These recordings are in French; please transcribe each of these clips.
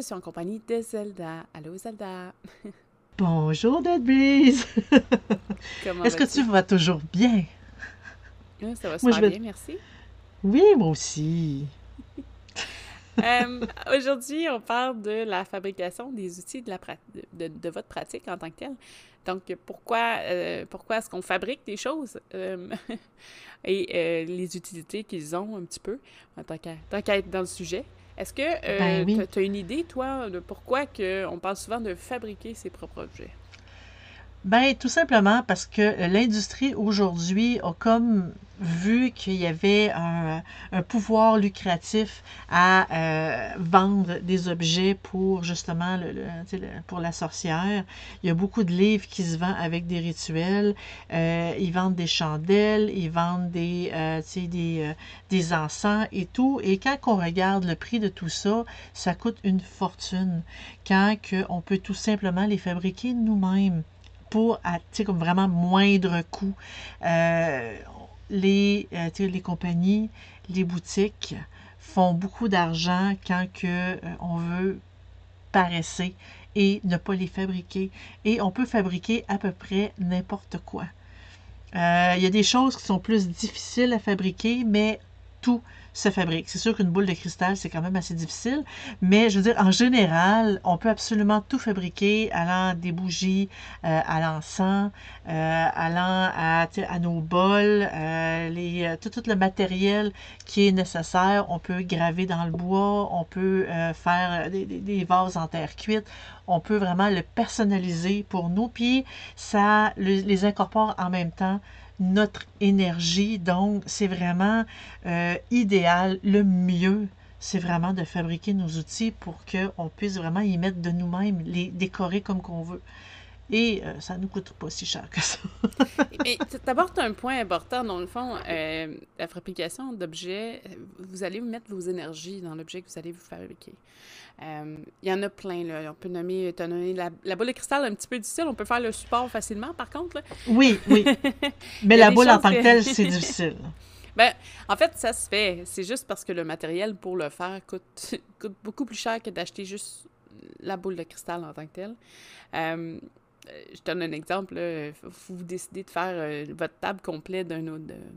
je suis en compagnie de Zelda. Allô Zelda? Bonjour Dead Breeze. Est-ce que tu vas toujours bien? ça va super bien, merci. Oui, moi aussi. Euh, aujourd'hui, on parle de la fabrication des outils de, la de, votre pratique en tant que telle. Donc, pourquoi, euh, pourquoi est-ce qu'on fabrique des choses euh, et les utilités qu'ils ont un petit peu, en tant qu'à être dans le sujet? Est-ce que ben tu as une idée, toi, de pourquoi que on parle souvent de fabriquer ses propres objets? Ben, tout simplement parce que l'industrie aujourd'hui a comme vu qu'il y avait un, pouvoir lucratif à euh, vendre des objets pour justement le, pour la sorcière. Il y a beaucoup de livres qui se vendent avec des rituels. Euh, ils vendent des chandelles, ils vendent des, euh, des, encens et tout. Et quand on regarde le prix de tout ça, ça coûte une fortune. Quand on peut tout simplement les fabriquer nous-mêmes pour à comme vraiment moindre coût. Euh, les, euh, les compagnies, les boutiques font beaucoup d'argent quand euh, on veut paresser et ne pas les fabriquer. Et on peut fabriquer à peu près n'importe quoi. Il y a des choses qui sont plus difficiles à fabriquer, mais tout se fabrique. C'est sûr qu'une boule de cristal, c'est quand même assez difficile, mais je veux dire, en général, on peut absolument tout fabriquer, allant des bougies euh, à l'encens, euh, allant à, nos bols, euh, les, tout, le matériel qui est nécessaire. On peut graver dans le bois, on peut faire des, des, vases en terre cuite, on peut vraiment le personnaliser pour nous, puis ça les incorpore en même temps notre énergie. Donc, c'est vraiment euh, idéal. Le mieux, c'est vraiment de fabriquer nos outils pour qu'on puisse vraiment y mettre de nous-mêmes, les décorer comme qu'on veut. Et euh, ça ne nous coûte pas si cher que ça. Mais apportes un point important, dans le fond, euh, la fabrication d'objets, vous allez mettre vos énergies dans l'objet que vous allez vous fabriquer. Euh, il y en a plein, là. On peut nommer, la, la, boule de cristal un petit peu difficile. On peut faire le support facilement, par contre. Oui, oui. Mais la boule en tant que telle, c'est difficile. Ben, en fait, ça se fait. C'est juste parce que le matériel pour le faire coûte, coûte beaucoup plus cher que d'acheter juste la boule de cristal en tant que telle. Euh, je donne un exemple. Vous décidez de faire euh, votre table complète d'un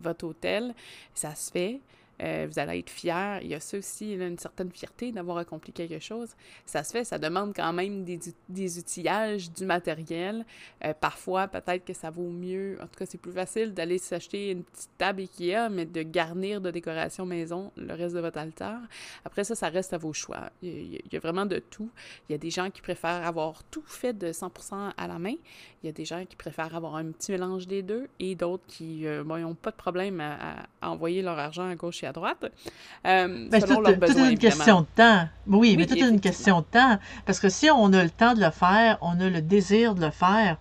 votre hôtel. Ça se fait. Euh, vous allez être fier. Il y a ça aussi, une certaine fierté d'avoir accompli quelque chose. Ça se fait, ça demande quand même des, des outillages, du matériel. Euh, parfois, peut-être que ça vaut mieux, en tout cas, c'est plus facile d'aller s'acheter une petite table Ikea, mais de garnir de décoration maison le reste de votre altar. Après ça, ça reste à vos choix. Il y, a, vraiment de tout. Il y a des gens qui préfèrent avoir tout fait de 100% à la main. Il y a des gens qui préfèrent avoir un petit mélange des deux et d'autres qui n'ont euh, pas de problème à, à, envoyer leur argent à gauche et à droite. Euh, ben, c'est une question de temps. Oui, mais tout est une question de temps. Parce que si on a le temps de le faire, on a le désir de le faire,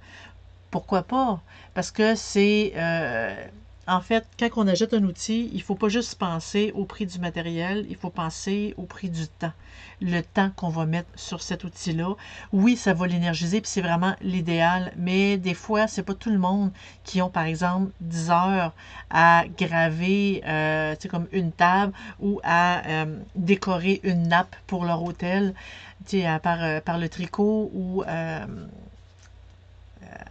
pourquoi pas? Parce que c'est... Euh, en fait, quand on achète un outil, il ne faut pas juste penser au prix du matériel, il faut penser au prix du temps. Le temps qu'on va mettre sur cet outil-là. Oui, ça va l'énergiser, puis c'est vraiment l'idéal, mais des fois, c'est pas tout le monde qui ont, par exemple, 10 heures à graver, euh, comme une table ou à euh, décorer une nappe pour leur hôtel, par, euh, par le tricot ou euh,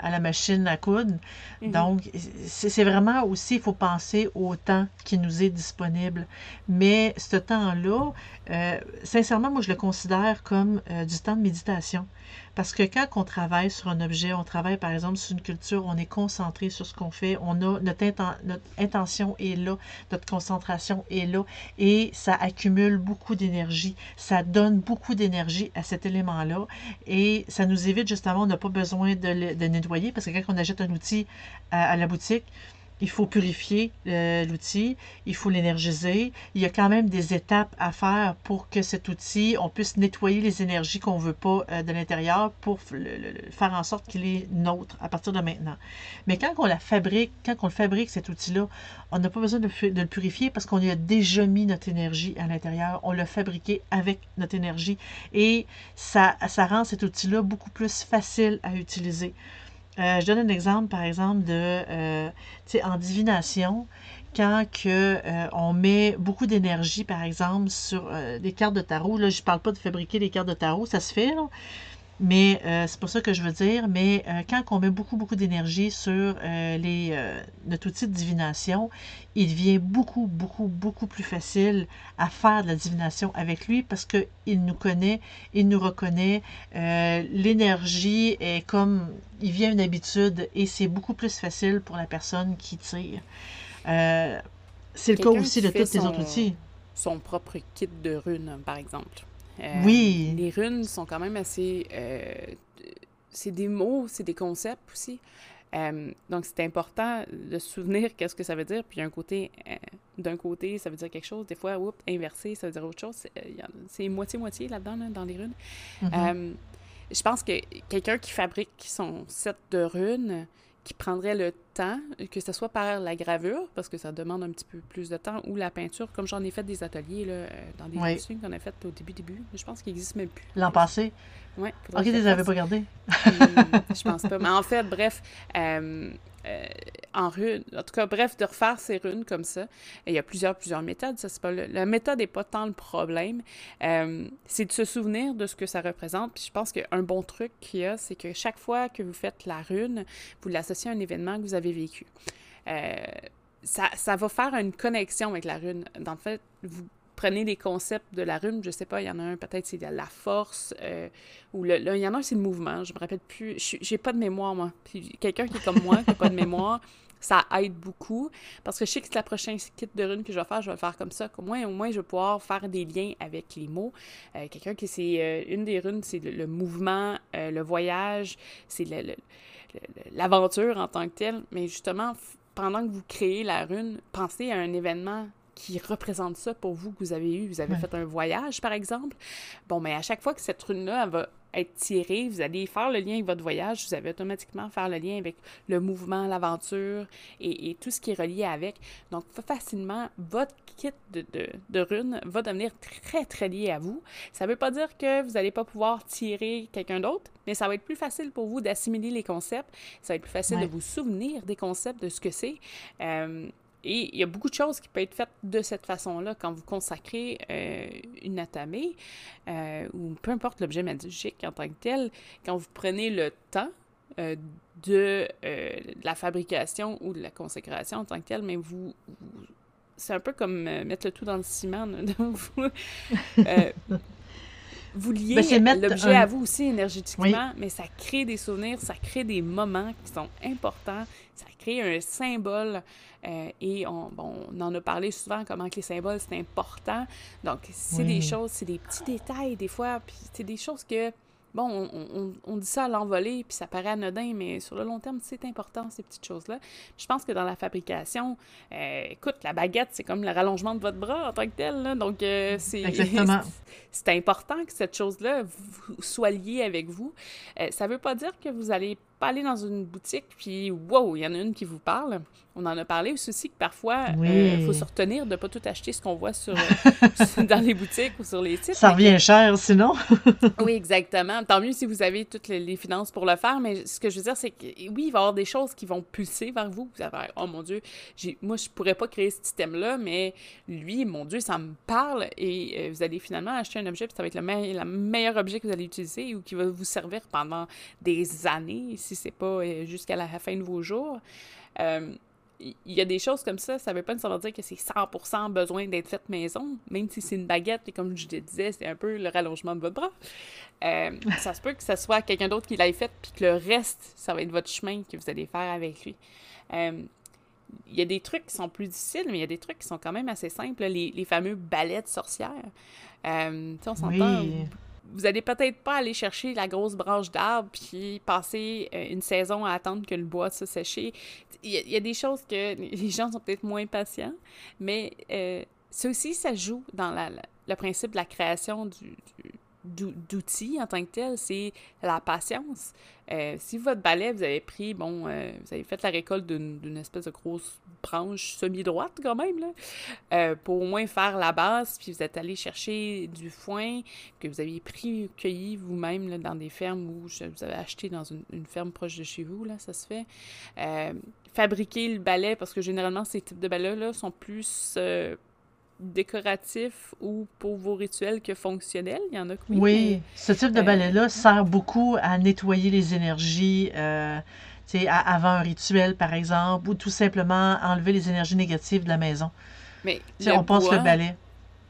à la machine à coudre. Mhm. Donc, c'est vraiment aussi, il faut penser au temps qui nous est disponible. Mais ce temps-là, euh, sincèrement, moi, je le considère comme euh, du temps de méditation. Parce que quand on travaille sur un objet, on travaille par exemple sur une culture, on est concentré sur ce qu'on fait, on a notre, notre, intention est là, notre concentration est là et ça accumule beaucoup d'énergie, ça donne beaucoup d'énergie à cet élément-là et ça nous évite justement, on n'a pas besoin de, nettoyer parce que quand on achète un outil à la boutique, il faut purifier euh, l'outil, il faut l'énergiser. Il y a quand même des étapes à faire pour que cet outil, on puisse nettoyer les énergies qu'on ne veut pas euh, de l'intérieur pour faire en sorte qu'il est neutre à partir de maintenant. Mais quand on la fabrique, quand on fabrique cet outil-là, on n'a pas besoin de, le purifier parce qu'on y a déjà mis notre énergie à l'intérieur. On l'a fabriqué avec notre énergie et ça, ça rend cet outil-là beaucoup plus facile à utiliser. Je donne un exemple, par exemple, de, sais, en divination, quand que, on met beaucoup d'énergie, par exemple, sur des cartes de tarot. Là, je ne parle pas de fabriquer des cartes de tarot, ça se fait. Mais euh, c'est pour ça que je veux dire, mais euh, quand on met beaucoup, beaucoup d'énergie sur euh, les, notre outil de divination, il devient beaucoup, beaucoup, beaucoup plus facile à faire de la divination avec lui parce qu'il nous connaît, il nous reconnaît. L'énergie est comme, il vient une habitude et c'est beaucoup plus facile pour la personne qui tire. c'est le cas aussi de tous les autres outils. Son propre kit de runes, par exemple. Euh, oui. Les runes sont quand même assez. Euh, c'est des mots, c'est des concepts aussi. Euh, donc, c'est important de se souvenir qu'est-ce que ça veut dire. Puis, un côté, d'un côté, ça veut dire quelque chose. Des fois, oups, inversé, ça veut dire autre chose. C'est moitié-moitié là-dedans, dans les runes. Mm-hmm. je pense que quelqu'un qui fabrique son set de runes, qui prendrait le temps, que ce soit par la gravure, parce que ça demande un petit peu plus de temps, ou la peinture, comme j'en ai fait des ateliers là, euh, dans des oui. qu'on a fait au début, début. Je pense qu'il n'existe même plus. L'an passé? Oui. Ok, tu les avais pas gardés? je pense pas. Mais en fait, bref, euh, euh, en runes. En tout cas, bref, de refaire ces runes comme ça. il y a plusieurs, plusieurs méthodes. Ça, pas la méthode n'est pas tant le problème. Euh, c'est de se souvenir de ce que ça représente. Puis je pense qu'un bon truc qu'il y a, c'est que chaque fois que vous faites la rune, vous l'associez à un événement que vous avez vécu. Euh, ça, ça, va faire une connexion avec la rune. Dans le fait, vous prenez les concepts de la rune, je sais pas, il y en a un, peut-être c'est la force, euh, ou le, il y en a un, c'est le mouvement, je me rappelle plus, j'ai pas de mémoire, moi. Puis quelqu'un qui est comme moi, qui n'a pas de mémoire, ça aide beaucoup, parce que je sais que c'est la prochaine kit de rune que je vais faire, je vais le faire comme ça, au moins, au moins je vais pouvoir faire des liens avec les mots. Euh, quelqu'un qui, c'est, euh, une des runes, c'est le, mouvement, le voyage, c'est l'aventure en tant que tel, mais justement, pendant que vous créez la rune, pensez à un événement qui représente ça pour vous que vous avez eu? Vous avez fait un voyage, par exemple? Bon, mais à chaque fois que cette rune-là va être tirée, vous allez faire le lien avec votre voyage, vous allez automatiquement faire le lien avec le mouvement, l'aventure et, tout ce qui est relié avec. Donc, facilement, votre kit de, de, runes va devenir très, très lié à vous. Ça ne veut pas dire que vous n'allez pas pouvoir tirer quelqu'un d'autre, mais ça va être plus facile pour vous d'assimiler les concepts. Ça va être plus facile de vous souvenir des concepts, de ce que c'est. Euh, et il y a beaucoup de choses qui peuvent être faites de cette façon-là quand vous consacrez euh, une atamée euh, ou peu importe l'objet magique en tant que tel, quand vous prenez le temps euh, de, la fabrication ou de la consécration en tant que tel, mais vous, c'est un peu comme mettre le tout dans le ciment. vous, vous liez ben, l'objet à vous aussi énergétiquement, mais ça crée des souvenirs, ça crée des moments qui sont importants, ça crée un symbole. Euh, et on, bon, on en a parlé souvent, comment que les symboles, c'est important. Donc, c'est des choses, c'est des petits détails des fois, puis c'est des choses que bon, on, dit ça à l'envolée, puis ça paraît anodin, mais sur le long terme, c'est important, ces petites choses-là. Je pense que dans la fabrication, euh, écoute, la baguette, c'est comme le rallongement de votre bras en tant que tel, là, donc euh, c'est... c'est important que cette chose-là soit liée avec vous. Euh, ça ne veut pas dire que vous allez pas aller dans une boutique, puis wow, il y en a une qui vous parle. On en a parlé aussi que parfois, il euh, faut se retenir de ne pas tout acheter ce qu'on voit sur, dans les boutiques ou sur les sites. Ça revient cher sinon. oui, exactement. Tant mieux si vous avez toutes les, finances pour le faire, mais ce que je veux dire, c'est que oui, il va y avoir des choses qui vont pulser vers vous. Vous allez oh mon Dieu, moi, je pourrais pas créer ce système-là, mais lui, mon Dieu, ça me parle. Et euh, vous allez finalement acheter un objet, puis ça va être le, le meilleur objet que vous allez utiliser ou qui va vous servir pendant des années, si c'est pas jusqu'à la fin de vos jours il y a des choses comme ça, ça veut pas nécessairement dire que c'est 100% besoin d'être fait maison, même si c'est une baguette, et comme je te disais, c'est un peu le rallongement de votre bras. Euh, ça se peut que ce soit quelqu'un d'autre qui l'ait fait, puis que le reste, ça va être votre chemin que vous allez faire avec lui. Euh, il y a des trucs qui sont plus difficiles, mais il y a des trucs qui sont quand même assez simples, les, les fameux balais de sorcières. Euh, on s'entend vous allez peut-être pas aller chercher la grosse branche d'arbre puis passer euh, une saison à attendre que le bois se sèche. Il y, a des choses que les gens sont peut-être moins patients, mais euh, ça aussi, ça joue dans le principe de la création du, d'outils en tant que tel, c'est la patience. Euh, si votre balai, vous avez pris, bon, euh, vous avez fait la récolte d'une espèce de grosse branche semi-droite quand même, là, euh, pour au moins faire la base, puis vous êtes allé chercher du foin que vous aviez pris, cueilli vous-même dans des fermes où vous avez acheté dans une, une, ferme proche de chez vous, là, ça se fait. fabriquer le balai, parce que généralement, ces types de balais-là sont plus décoratif ou pour vos rituels que fonctionnel? Il y en a oui. Ce type de euh, balai-là sert beaucoup à nettoyer les énergies euh, avant un rituel, par exemple, ou tout simplement enlever les énergies négatives de la maison. Mais on pense le balai.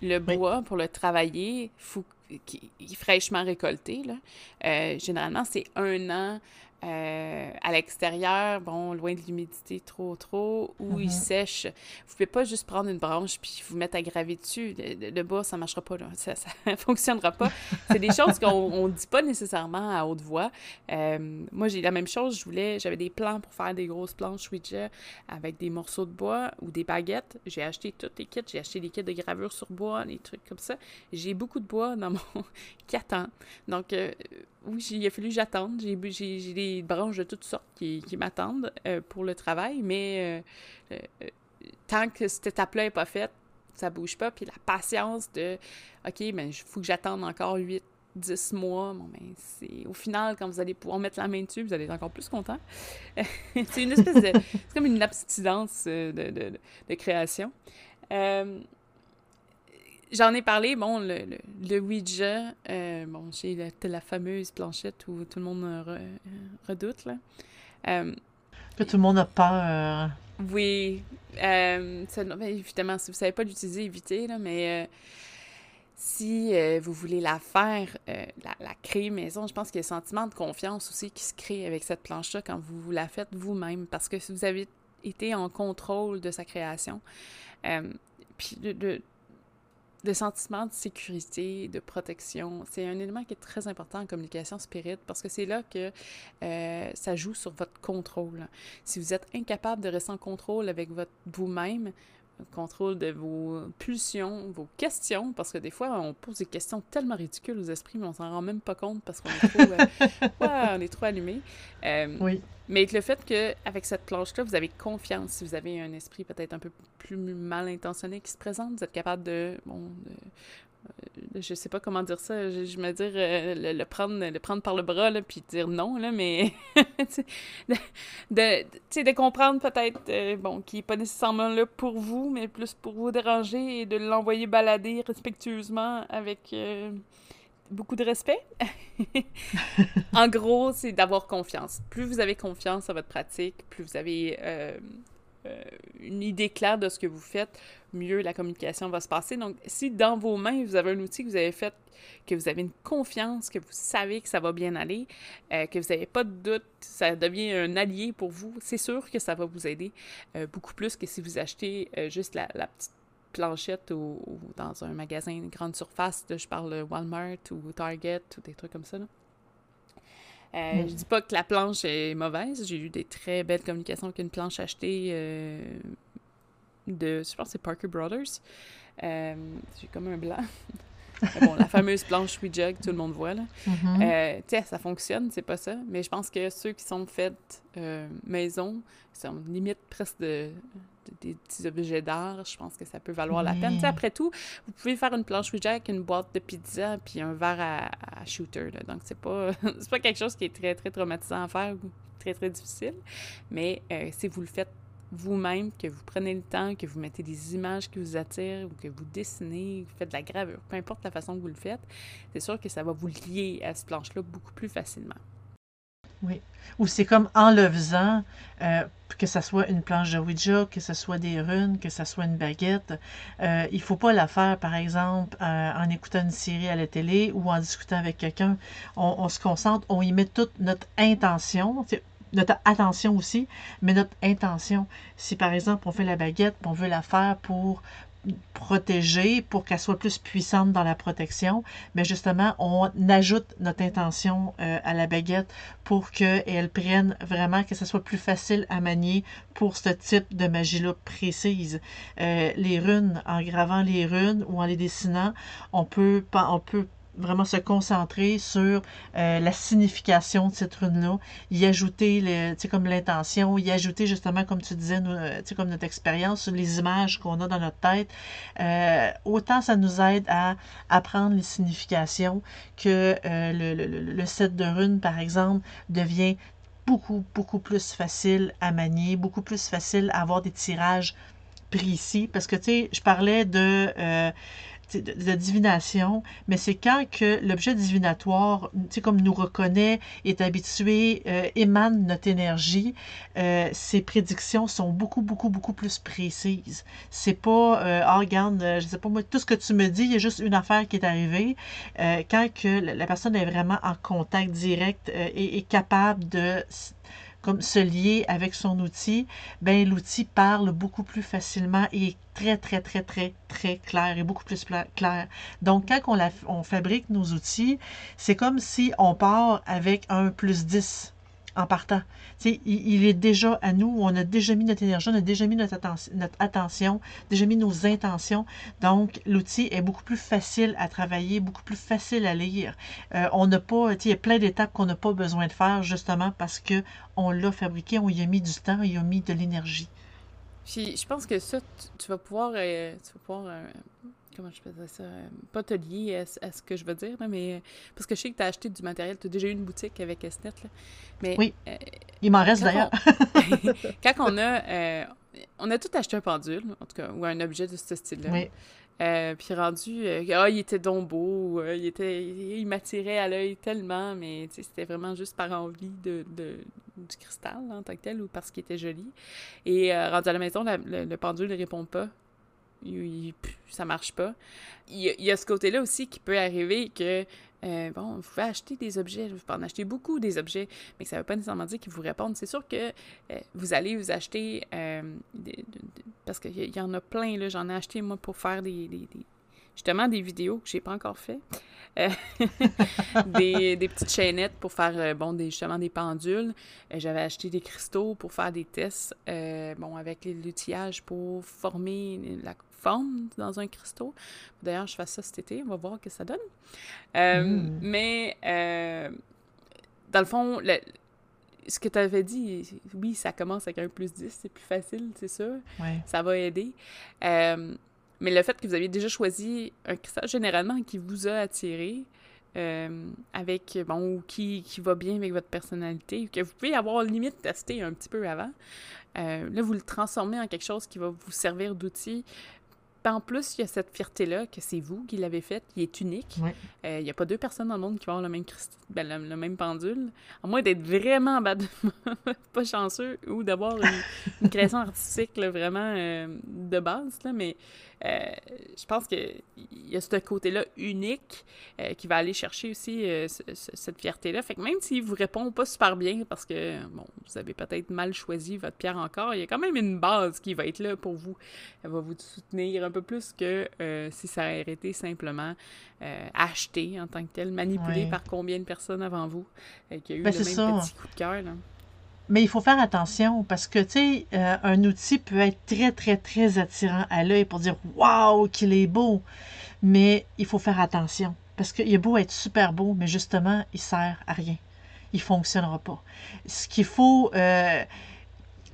Le bois, pour le travailler, faut qui fraîchement récolté. Là. Euh, généralement, c'est un an euh, à l'extérieur, bon, loin de l'humidité trop, trop, où il mm-hmm. sèche. Vous pouvez pas juste prendre une branche puis vous mettre à graver dessus. Le, bas, ça marchera pas, là. Ça, ça fonctionnera pas. C'est des choses qu'on ne dit pas nécessairement à haute voix. Euh, moi, j'ai la même chose. Je voulais, j'avais des plans pour faire des grosses planches Ouija avec des morceaux de bois ou des baguettes. J'ai acheté tous les kits. J'ai acheté des kits de gravure sur bois, des trucs comme ça. J'ai beaucoup de bois dans mon... qui attend. Donc, euh, oui, il a fallu que j'attende. J'ai des branches de toutes sortes qui, m'attendent euh, pour le travail, mais euh, euh, tant que cette étape-là n'est pas faite, ça bouge pas. Puis la patience de OK, mais il faut que j'attende encore 8, 10 mois. Bon, ben, c'est au final, quand vous allez pouvoir mettre la main dessus, vous allez être encore plus content. c'est une espèce de. c'est comme une abstinence de, création. J'en ai parlé, bon, le, le, Ouija, euh, bon, j'ai la, la, fameuse planchette où tout le monde euh, redoute, là. Euh, que tout le monde a peur. Oui. Ben, évidemment, si vous ne savez pas l'utiliser, évitez, là, mais si vous voulez la faire, la, la, créer maison, je pense qu'il y a un sentiment de confiance aussi qui se crée avec cette planche-là quand vous la faites vous-même, parce que si vous avez été en contrôle de sa création, puis de le sentiment de sécurité, de protection, c'est un élément qui est très important en communication spirit parce que c'est là que euh, ça joue sur votre contrôle. Si vous êtes incapable de rester en contrôle avec vous-même, contrôle de vos pulsions, vos questions, parce que des fois, on pose des questions tellement ridicules aux esprits, mais on s'en rend même pas compte parce qu'on est trop, euh, on est trop allumé. Euh, oui. Mais le fait qu'avec cette planche-là, vous avez confiance, si vous avez un esprit peut-être un peu plus mal intentionné qui se présente, vous êtes capable de, bon, de je sais pas comment dire ça, je, me dire euh, le, prendre le prendre par le bras là puis dire non là mais de, de, de comprendre peut-être euh, bon qui est pas nécessairement là pour vous mais plus pour vous déranger et de l'envoyer balader respectueusement avec beaucoup de respect. en gros, c'est d'avoir confiance. Plus vous avez confiance à votre pratique, plus vous avez euh, une idée claire de ce que vous faites, mieux la communication va se passer. Donc, si dans vos mains, vous avez un outil que vous avez fait, que vous avez une confiance, que vous savez que ça va bien aller, euh, que vous n'avez pas de doute, ça devient un allié pour vous, c'est sûr que ça va vous aider euh, beaucoup plus que si vous achetez juste la, petite planchette ou, dans un magasin de grande surface, je parle Walmart ou Target ou des trucs comme ça. Euh, je dis pas que la planche est mauvaise. J'ai eu des très belles communications avec une planche achetée euh, de, je pense c'est Parker Brothers. Euh, j'ai comme un blanc. bon, la fameuse planche Ouija que tout le monde voit, là. Tu sais, ça fonctionne, c'est pas ça. Mais je pense que ceux qui sont faits maison sont limite presque de, des petits objets d'art, je pense que ça peut valoir la peine. après tout, vous pouvez faire une planche Ouija avec une boîte de pizza puis un verre à, shooter. Donc, c'est pas, pas quelque chose qui est très, très traumatisant à faire ou très, très difficile. Mais euh, si vous le faites vous-même, que vous prenez le temps, que vous mettez des images qui vous attirent ou que vous dessinez, vous faites de la gravure, peu importe la façon que vous le faites, c'est sûr que ça va vous lier à cette planche-là beaucoup plus facilement. Oui. Ou c'est comme en le faisant, euh, que ce soit une planche de Ouija, que ce soit des runes, que ce soit une baguette, euh, il faut pas la faire, par exemple, euh, en écoutant une série à la télé ou en discutant avec quelqu'un. On, se concentre, on y met toute notre intention, notre attention aussi, mais notre intention. Si, par exemple, on fait la baguette, on veut la faire pour protéger pour qu'elle soit plus puissante dans la protection, mais justement, on ajoute notre intention euh, à la baguette pour qu'elle prenne vraiment, que ce soit plus facile à manier pour ce type de magie-là précise. Euh, les runes, en gravant les runes ou en les dessinant, on peut, on peut vraiment se concentrer sur euh, la signification de cette rune-là, y ajouter, le, comme l'intention, y ajouter justement, comme tu disais, euh, sais comme notre expérience, les images qu'on a dans notre tête. Euh, autant ça nous aide à apprendre les significations que le, le set de runes, par exemple, devient beaucoup, beaucoup plus facile à manier, beaucoup plus facile à avoir des tirages précis. Parce que, tu sais, je parlais de de, divination, mais c'est quand que l'objet divinatoire, comme nous reconnaît, est habitué, euh, émane notre énergie, euh, ses prédictions sont beaucoup, beaucoup, beaucoup plus précises. C'est pas, euh, ah, regarde, je sais pas moi, tout ce que tu me dis, il y a juste une affaire qui est arrivée. quand que la personne est vraiment en contact direct et est capable de comme se lier avec son outil, ben l'outil parle beaucoup plus facilement et très, très, très, très, très clair et beaucoup plus clair. Donc, quand on, on fabrique nos outils, c'est comme si on part avec un plus 10 en partant. Il, il, est déjà à nous, on a déjà mis notre énergie, on a déjà mis notre, attention, notre attention déjà mis nos intentions. Donc, l'outil est beaucoup plus facile à travailler, beaucoup plus facile à lire. Euh, on n'a pas, il y a plein d'étapes qu'on n'a pas besoin de faire justement parce que on l'a fabriqué, on y a mis du temps, on y a mis de l'énergie. Je pense que ça, tu, vas pouvoir, euh, tu vas pouvoir euh, comment je peux dire ça, euh, pas te lier à, ce que je veux dire, mais euh, parce que je sais que tu as acheté du matériel, tu as déjà eu une boutique avec Esnet, là, mais... Oui, euh, il m'en reste d'ailleurs. quand on a... on a tout acheté un pendule, en tout cas, ou un objet de ce style-là. Oui. puis rendu, ah, il était donc beau, il était, il, m'attirait à l'œil tellement, mais c'était vraiment juste par envie de, de du cristal en tant que tel ou parce qu'il était joli. Et rendu à la maison, le, pendule ne répond pas il, ça marche pas. Il y, a, ce côté-là aussi qui peut arriver que, euh, bon, vous pouvez acheter des objets, vous pouvez en acheter beaucoup des objets, mais ça ne veut pas nécessairement dire qu'ils vous répondent. C'est sûr que euh, vous allez vous acheter, euh, parce qu'il y, en a plein, j'en ai acheté moi pour faire justement des vidéos que j'ai pas encore fait. des, petites chaînettes pour faire bon des justement des pendules. J'avais acheté des cristaux pour faire des tests bon avec l'outillage pour former la forme dans un cristaux. D'ailleurs, je fais ça cet été, on va voir ce que ça donne. Euh, mm. Mais, euh, dans le fond, ce que tu avais dit, oui, ça commence avec un plus 10, c'est plus facile, c'est sûr. Ça va aider. Euh, mais le fait que vous aviez déjà choisi un cristal généralement qui vous a attiré, avec, bon, ou qui, qui va bien avec votre personnalité, que vous pouvez avoir limite testé un petit peu avant. là, vous le transformez en quelque chose qui va vous servir d'outil en plus, il y a cette fierté-là que c'est vous qui l'avez faite, qui est unique. Euh, il n'y a pas deux personnes dans le monde qui vont avoir le même, ben, le, même pendule. À moins d'être vraiment pas chanceux ou d'avoir une, création artistique vraiment euh, de base. Là, mais je pense qu'il y a ce côté-là unique euh, qui va aller chercher aussi euh, cette fierté-là. Fait que même s'il vous répond pas super bien parce que, bon, vous avez peut-être mal choisi votre pierre encore, il y a quand même une base qui va être là pour vous. Elle va vous soutenir un peu plus que si ça a été simplement acheté en tant que tel, manipulé par combien de personnes avant vous qui a eu ben, le même petit coup de cœur. Mais il faut faire attention parce que, tu sais, euh, un outil peut être très, très, très attirant à l'œil pour dire Waouh, qu'il est beau. Mais il faut faire attention parce qu'il est beau être super beau, mais justement, il sert à rien. Il fonctionnera pas. Ce qu'il faut. Euh,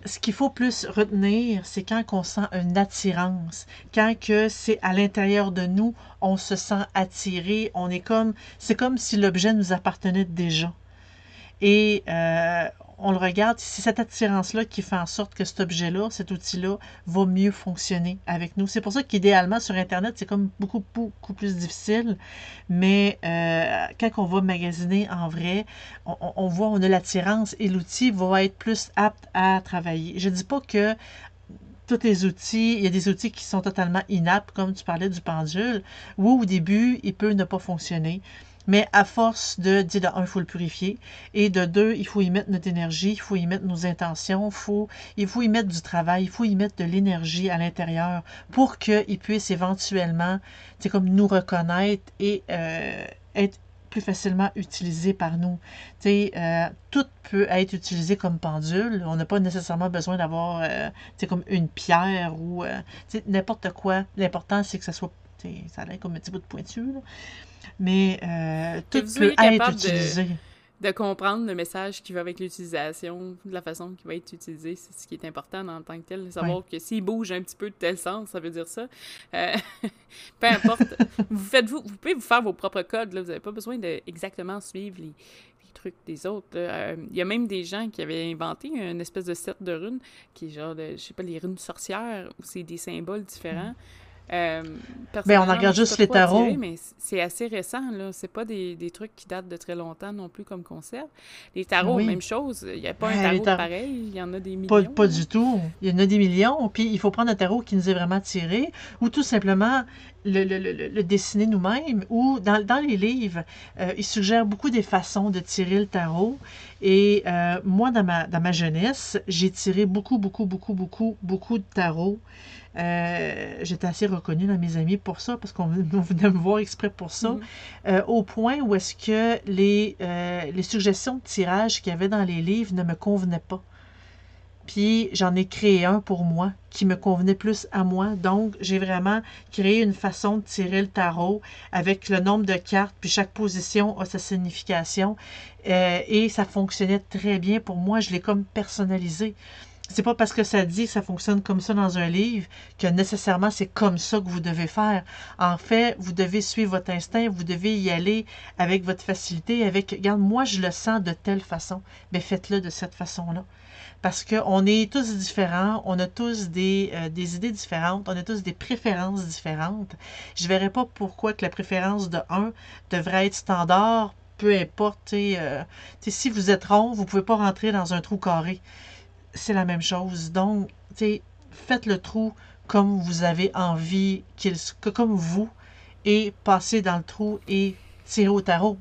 ce faut plus retenir, c'est quand on sent une attirance, quand que c'est à l'intérieur de nous, on se sent attiré, on est comme, c'est comme si l'objet nous appartenait déjà. Et euh, on le regarde, c'est cette attirance-là qui fait en sorte que cet objet-là, cet outil-là, va mieux fonctionner avec nous. C'est pour ça qu'idéalement, sur Internet, c'est comme beaucoup, beaucoup plus difficile. Mais euh, quand on va magasiner en vrai, on, voit, on a l'attirance et l'outil va être plus apte à travailler. Je ne dis pas que tous les outils, il y a des outils qui sont totalement inaptes, comme tu parlais du pendule, où au début, il peut ne pas fonctionner. Mais à force de, dire de un, il faut le purifier. Et de deux, il faut y mettre notre énergie, il faut y mettre nos intentions, faut, il faut y mettre du travail, il faut y mettre de l'énergie à l'intérieur pour qu'il puisse éventuellement, c'est comme nous reconnaître et euh, être plus facilement utilisé par nous. Euh, tout peut être utilisé comme pendule. On n'a pas nécessairement besoin d'avoir euh, comme une pierre ou euh, n'importe quoi. L'important, c'est que ça soit ça a l'air comme un petit bout de pointu, mais euh, tout peut être utilisé de comprendre le message qui va avec l'utilisation, de la façon qui va être utilisé, c'est ce qui est important en tant que tel. Savoir que s'il bouge un petit peu de tel sens, ça veut dire ça. Euh, peu importe. vous faites vous, vous pouvez vous faire vos propres codes. Là. Vous n'avez pas besoin de exactement suivre les, trucs des autres. Euh, il y a même des gens qui avaient inventé une espèce de set de runes qui est genre, de, je sais pas, les runes sorcières, où c'est des symboles différents. Euh, ben, on regarde juste les tarots. mais c'est assez récent, là. C'est pas des, des, trucs qui datent de très longtemps non plus comme concept. Les tarots, même chose. Il n'y a pas un tarot pareil. Il y en a des millions. Pas, pas du tout. Il y en a des millions. Puis il faut prendre un tarot qui nous est vraiment tiré ou tout simplement le, le, le, dessiner nous-mêmes ou dans, dans, les livres, euh, ils suggèrent beaucoup des façons de tirer le tarot. Et euh, moi, dans ma, dans ma jeunesse, j'ai tiré beaucoup, beaucoup, beaucoup, beaucoup, beaucoup de tarots. Euh, j'étais assez reconnue dans mes amis pour ça, parce qu'on venait me voir exprès pour ça, mhm. euh, au point où est-ce que les, euh, les suggestions de tirage qu'il y avait dans les livres ne me convenaient pas. Puis j'en ai créé un pour moi qui me convenait plus à moi. Donc j'ai vraiment créé une façon de tirer le tarot avec le nombre de cartes, puis chaque position a sa signification. et ça fonctionnait très bien pour moi. Je l'ai comme personnalisé c'est pas parce que ça dit que ça fonctionne comme ça dans un livre que nécessairement c'est comme ça que vous devez faire. En fait, vous devez suivre votre instinct, vous devez y aller avec votre facilité, avec, regarde, moi je le sens de telle façon, mais faites-le de cette façon-là. Parce qu'on est tous différents, on a tous des, euh, des, idées différentes, on a tous des préférences différentes. Je ne verrais pas pourquoi que la préférence de un devrait être standard, peu importe. Euh, si vous êtes rond, vous ne pouvez pas rentrer dans un trou carré c'est la même chose. Donc, faites le trou comme vous avez envie qu'il comme vous et passez dans le trou et tirez au tarot.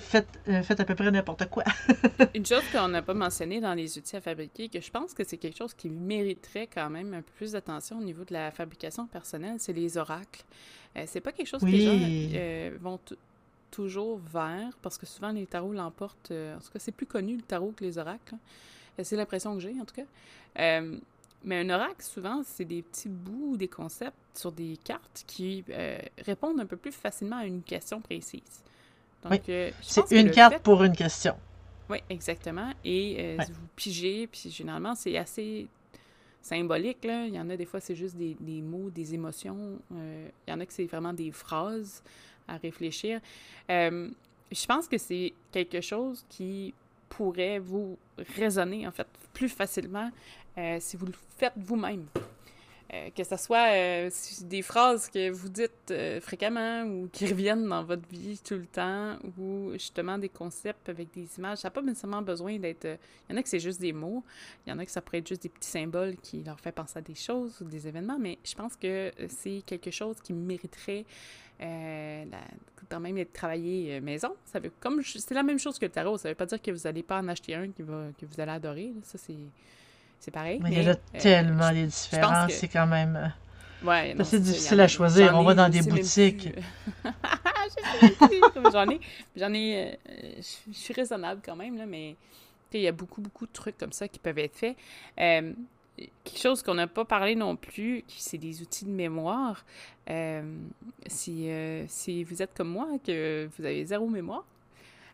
Faites, euh, faites à peu près n'importe quoi. Une chose qu'on n'a pas mentionné dans les outils à fabriquer, que je pense que c'est quelque chose qui mériterait quand même un peu plus d'attention au niveau de la fabrication personnelle, c'est les oracles. Euh, c'est pas quelque chose que les gens euh, vont toujours vers, parce que souvent les tarots l'emportent. en tout cas, c'est plus connu le tarot que les oracles. C'est l'impression que j'ai, en tout cas. Euh, mais un oracle, souvent, c'est des petits bouts, des concepts sur des cartes qui euh, répondent un peu plus facilement à une question précise. Donc, oui. Euh, c'est une carte pour une question. Oui, exactement. Et vous pigez, puis généralement, c'est assez symbolique. Là. Il y en a des fois, c'est juste des, des, mots, des émotions. il y en a que c'est vraiment des phrases à réfléchir. je pense que c'est quelque chose qui pourrait vous résonner, en fait, plus facilement euh, si vous le faites vous-même. Euh, que ce soit euh, des phrases que vous dites fréquemment ou qui reviennent dans votre vie tout le temps ou justement des concepts avec des images. Ça n'a pas nécessairement besoin d'être... Il y en a que c'est juste des mots, il y en a que ça pourrait être juste des petits symboles qui leur fait penser à des choses ou des événements, mais je pense que c'est quelque chose qui mériterait euh, quand même être travaillé euh, maison. Ça veut, comme c'est la même chose que le tarot. Ça veut pas dire que vous n'allez pas en acheter un qui va, que vous allez adorer. Ça, c'est, c'est pareil. Mais, il y a euh, tellement des différences. C'est quand même. Ouais, c'est difficile à choisir. On va dans des boutiques. j'en ai, j'en ai, je suis raisonnable quand même là, mais il y a beaucoup beaucoup de trucs comme ça qui peuvent être faits quelque chose qu'on n'a pas parlé non plus, c'est des outils de mémoire. Euh, si, euh, si vous êtes comme moi, que vous avez zéro mémoire,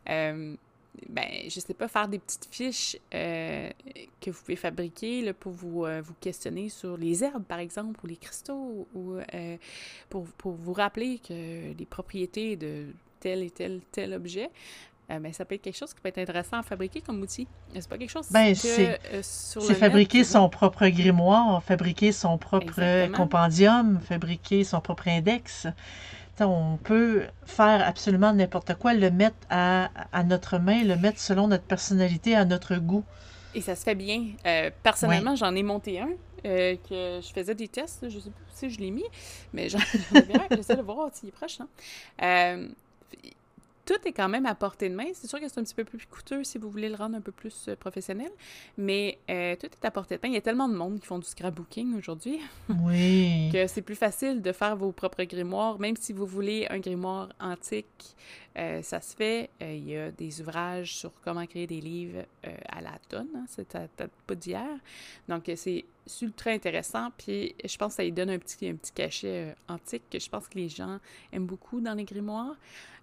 euh, ben, je sais pas, faire des petites fiches que vous pouvez fabriquer là, pour vous, vous questionner sur les herbes, par exemple, ou les cristaux, ou pour, pour vous rappeler que les propriétés de tel et tel, tel objet, euh, ben, ça peut être quelque chose qui peut être intéressant à fabriquer comme outil. C'est pas quelque chose ben, c'est, euh, C'est fabriquer son propre grimoire, fabriquer son propre compendium, fabriquer son propre index. On peut faire absolument n'importe quoi, le mettre à, notre main, le mettre selon notre personnalité, à notre goût. Et ça se fait bien. Euh, personnellement, j'en ai monté un. que je faisais des tests, je sais pas si je l'ai mis, mais j'en ai bien, j'essaie de voir s'il est proche. Hein tout est quand même à portée de main. C'est sûr que c'est un petit peu plus coûteux si vous voulez le rendre un peu plus euh, professionnel, mais euh, tout est à portée de main. Il y a tellement de monde qui font du scrapbooking aujourd'hui oui. que c'est plus facile de faire vos propres grimoires, même si vous voulez un grimoire antique. Euh, ça se fait. il y a des ouvrages sur comment créer des livres à la tonne. Hein, c'est pas d'hier. Donc, c'est ultra intéressant, puis je pense que ça lui donne un petit, un petit cachet antique que je pense que les gens aiment beaucoup dans les grimoires.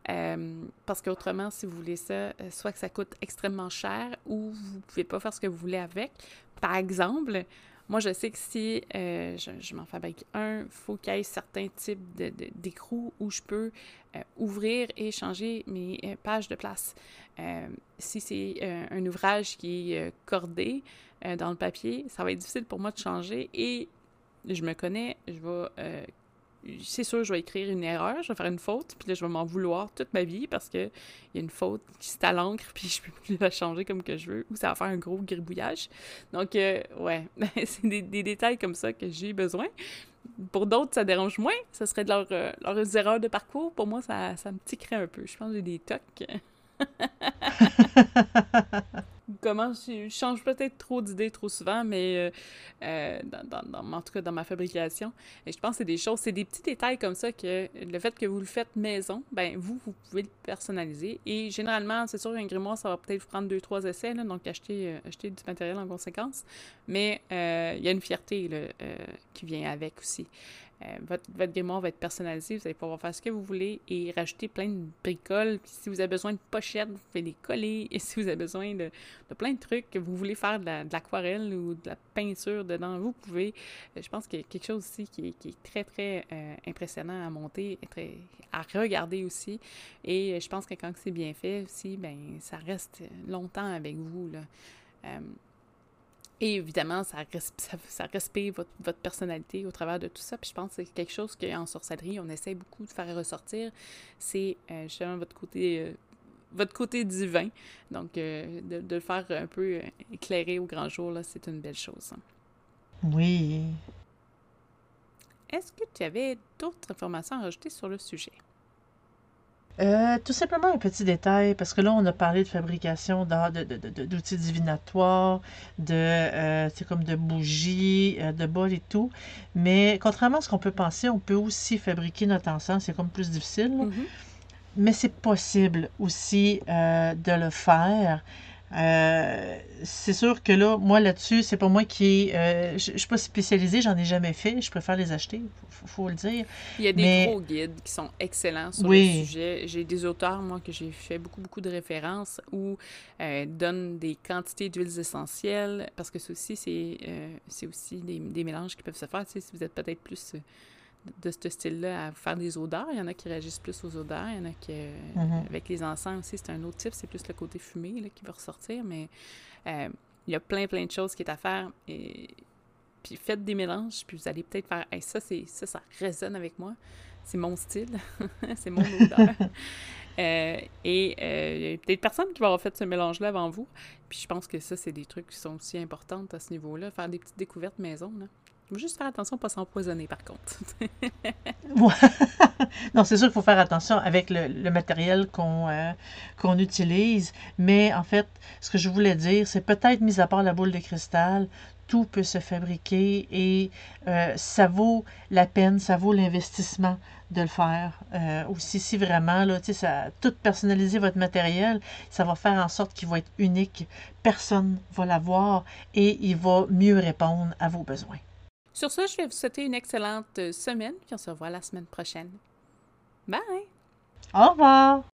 Euh, parce qu'autrement, si vous voulez ça, euh, soit que ça coûte extrêmement cher ou vous pouvez pas faire ce que vous voulez avec. Par exemple, moi, je sais que si je, m'en fabrique un, il faut qu'il y ait certains types d'écrous où je peux ouvrir et changer mes pages de place. si c'est un ouvrage qui est cordé, euh, dans le papier, ça va être difficile pour moi de changer et je me connais, je vais. Euh, c'est sûr, je vais écrire une erreur, je vais faire une faute, puis là, je vais m'en vouloir toute ma vie parce qu'il y a une faute qui se à l'encre, puis je peux plus la changer comme que je veux, ou ça va faire un gros gribouillage. Donc, euh, ouais, c'est des, détails comme ça que j'ai besoin. Pour d'autres, ça dérange moins. Ce serait de leur, leurs erreurs de parcours. Pour moi, ça, ça me tiquerait un peu. Je pense que j'ai des tocs. comment je change peut-être trop d'idées trop souvent, mais euh, euh, dans, en tout cas dans ma fabrication. Je pense que c'est des choses, c'est des petits détails comme ça que le fait que vous le faites maison, ben vous, vous pouvez le personnaliser. Et généralement, c'est sûr qu'un grimoire, ça va peut-être vous prendre deux, trois essais, donc acheter, euh, acheter du matériel en conséquence. Mais il y a une fierté qui vient avec aussi. Euh, votre, votre, grimoire va être personnalisé, vous allez pouvoir faire ce que vous voulez et rajouter plein de bricoles. si vous avez besoin de pochettes, vous pouvez les coller. Et si vous avez besoin de, plein de trucs, que vous voulez faire de l'aquarelle ou de la peinture dedans, vous pouvez. Euh, je pense qu'il y a quelque chose aussi qui est, très, très euh, impressionnant à monter, très, à regarder aussi. Et je pense que quand c'est bien fait aussi, ben ça reste longtemps avec vous. Là. Et évidemment, ça, ça, respecte votre, votre, personnalité au travers de tout ça. Puis je pense que c'est quelque chose qu'en sorcellerie, on essaie beaucoup de faire ressortir. C'est euh, justement votre côté, euh, votre côté divin. Donc, euh, de, de, le faire un peu éclairer au grand jour, c'est une belle chose. Oui. Est-ce que tu avais d'autres informations à rajouter sur le sujet? Euh, tout simplement un petit détail, parce que là, on a parlé de fabrication d'outils divinatoires, de, euh, c'est comme de bougies, euh, de bols et tout. Mais contrairement à ce qu'on peut penser, on peut aussi fabriquer notre encens, c'est comme plus difficile. Mm-hmm. Mais c'est possible aussi de le faire. Euh, c'est sûr que là, moi là-dessus, c'est pas moi qui. Euh, je, suis pas spécialisée, j'en ai jamais fait. Je préfère les acheter, faut, faut le dire. Il y a des gros guides qui sont excellents sur le sujet. J'ai des auteurs, moi, que j'ai fait beaucoup, beaucoup de références où euh, donnent des quantités d'huiles essentielles parce que ceci, c'est c'est aussi des, des, mélanges qui peuvent se faire. Tu sais, si vous êtes peut-être plus de ce style-là à faire des odeurs. Il y en a qui réagissent plus aux odeurs. Il y en a qui, mm-hmm. avec les encens aussi, c'est un autre type. C'est plus le côté fumé là, qui va ressortir. Mais euh, il y a plein, plein de choses qui est à faire. Et, puis faites des mélanges, puis vous allez peut-être faire ça, c'est ça, ça résonne avec moi. C'est mon style. c'est mon odeur. Euh, et euh, il y a peut-être personne qui va avoir fait ce mélange-là avant vous. Puis je pense que ça, c'est des trucs qui sont aussi importants à ce niveau-là. Faire des petites découvertes maison. Là juste faire attention à ne pas s'empoisonner, par contre. non, c'est sûr qu'il faut faire attention avec le, matériel qu'on euh, qu'on utilise. Mais en fait, ce que je voulais dire, c'est peut-être, mis à part la boule de cristal, tout peut se fabriquer et euh, ça vaut la peine, ça vaut l'investissement de le faire. Euh, aussi, si vraiment, là, ça, tout personnaliser votre matériel, ça va faire en sorte qu'il va être unique. Personne va l'avoir et il va mieux répondre à vos besoins. Sur ce, je vais vous souhaiter une excellente semaine, puis on se revoit la semaine prochaine. Bye! Au revoir!